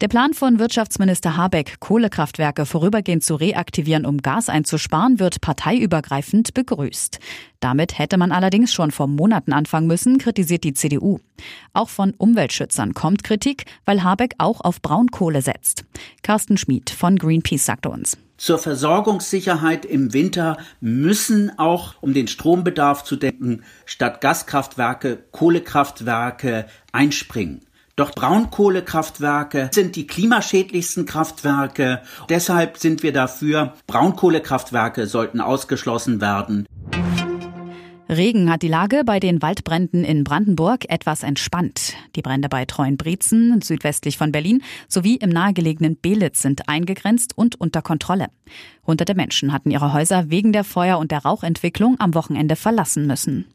Der Plan von Wirtschaftsminister Habeck, Kohlekraftwerke vorübergehend zu reaktivieren, um Gas einzusparen, wird parteiübergreifend begrüßt. Damit hätte man allerdings schon vor Monaten anfangen müssen, kritisiert die CDU. Auch von Umweltschützern kommt Kritik, weil Habeck auch auf Braunkohle setzt. Carsten Schmid von Greenpeace sagte uns. Zur Versorgungssicherheit im Winter müssen auch, um den Strombedarf zu decken, statt Gaskraftwerke Kohlekraftwerke einspringen. Doch Braunkohlekraftwerke sind die klimaschädlichsten Kraftwerke. Deshalb sind wir dafür, Braunkohlekraftwerke sollten ausgeschlossen werden. Regen hat die Lage bei den Waldbränden in Brandenburg etwas entspannt. Die Brände bei Treuenbrietzen, südwestlich von Berlin, sowie im nahegelegenen Belitz sind eingegrenzt und unter Kontrolle. Hunderte Menschen hatten ihre Häuser wegen der Feuer- und der Rauchentwicklung am Wochenende verlassen müssen.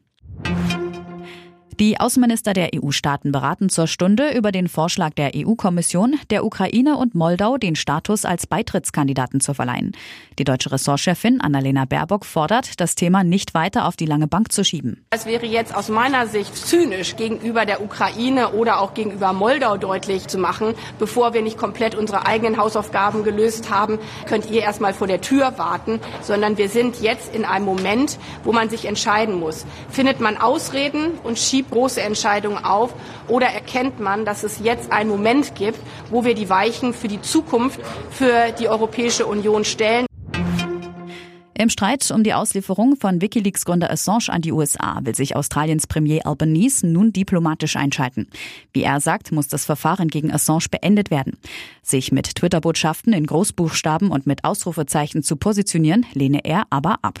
Die Außenminister der EU-Staaten beraten zur Stunde über den Vorschlag der EU-Kommission, der Ukraine und Moldau den Status als Beitrittskandidaten zu verleihen. Die deutsche Ressortchefin Annalena Baerbock fordert, das Thema nicht weiter auf die lange Bank zu schieben. Es wäre jetzt aus meiner Sicht zynisch gegenüber der Ukraine oder auch gegenüber Moldau deutlich zu machen, bevor wir nicht komplett unsere eigenen Hausaufgaben gelöst haben, könnt ihr erstmal vor der Tür warten, sondern wir sind jetzt in einem Moment, wo man sich entscheiden muss. Findet man Ausreden und schiebt große Entscheidungen auf oder erkennt man, dass es jetzt einen Moment gibt, wo wir die Weichen für die Zukunft für die Europäische Union stellen? Im Streit um die Auslieferung von Wikileaks-Gründer Assange an die USA will sich Australiens Premier Albanese nun diplomatisch einschalten. Wie er sagt, muss das Verfahren gegen Assange beendet werden. Sich mit Twitter-Botschaften in Großbuchstaben und mit Ausrufezeichen zu positionieren, lehne er aber ab.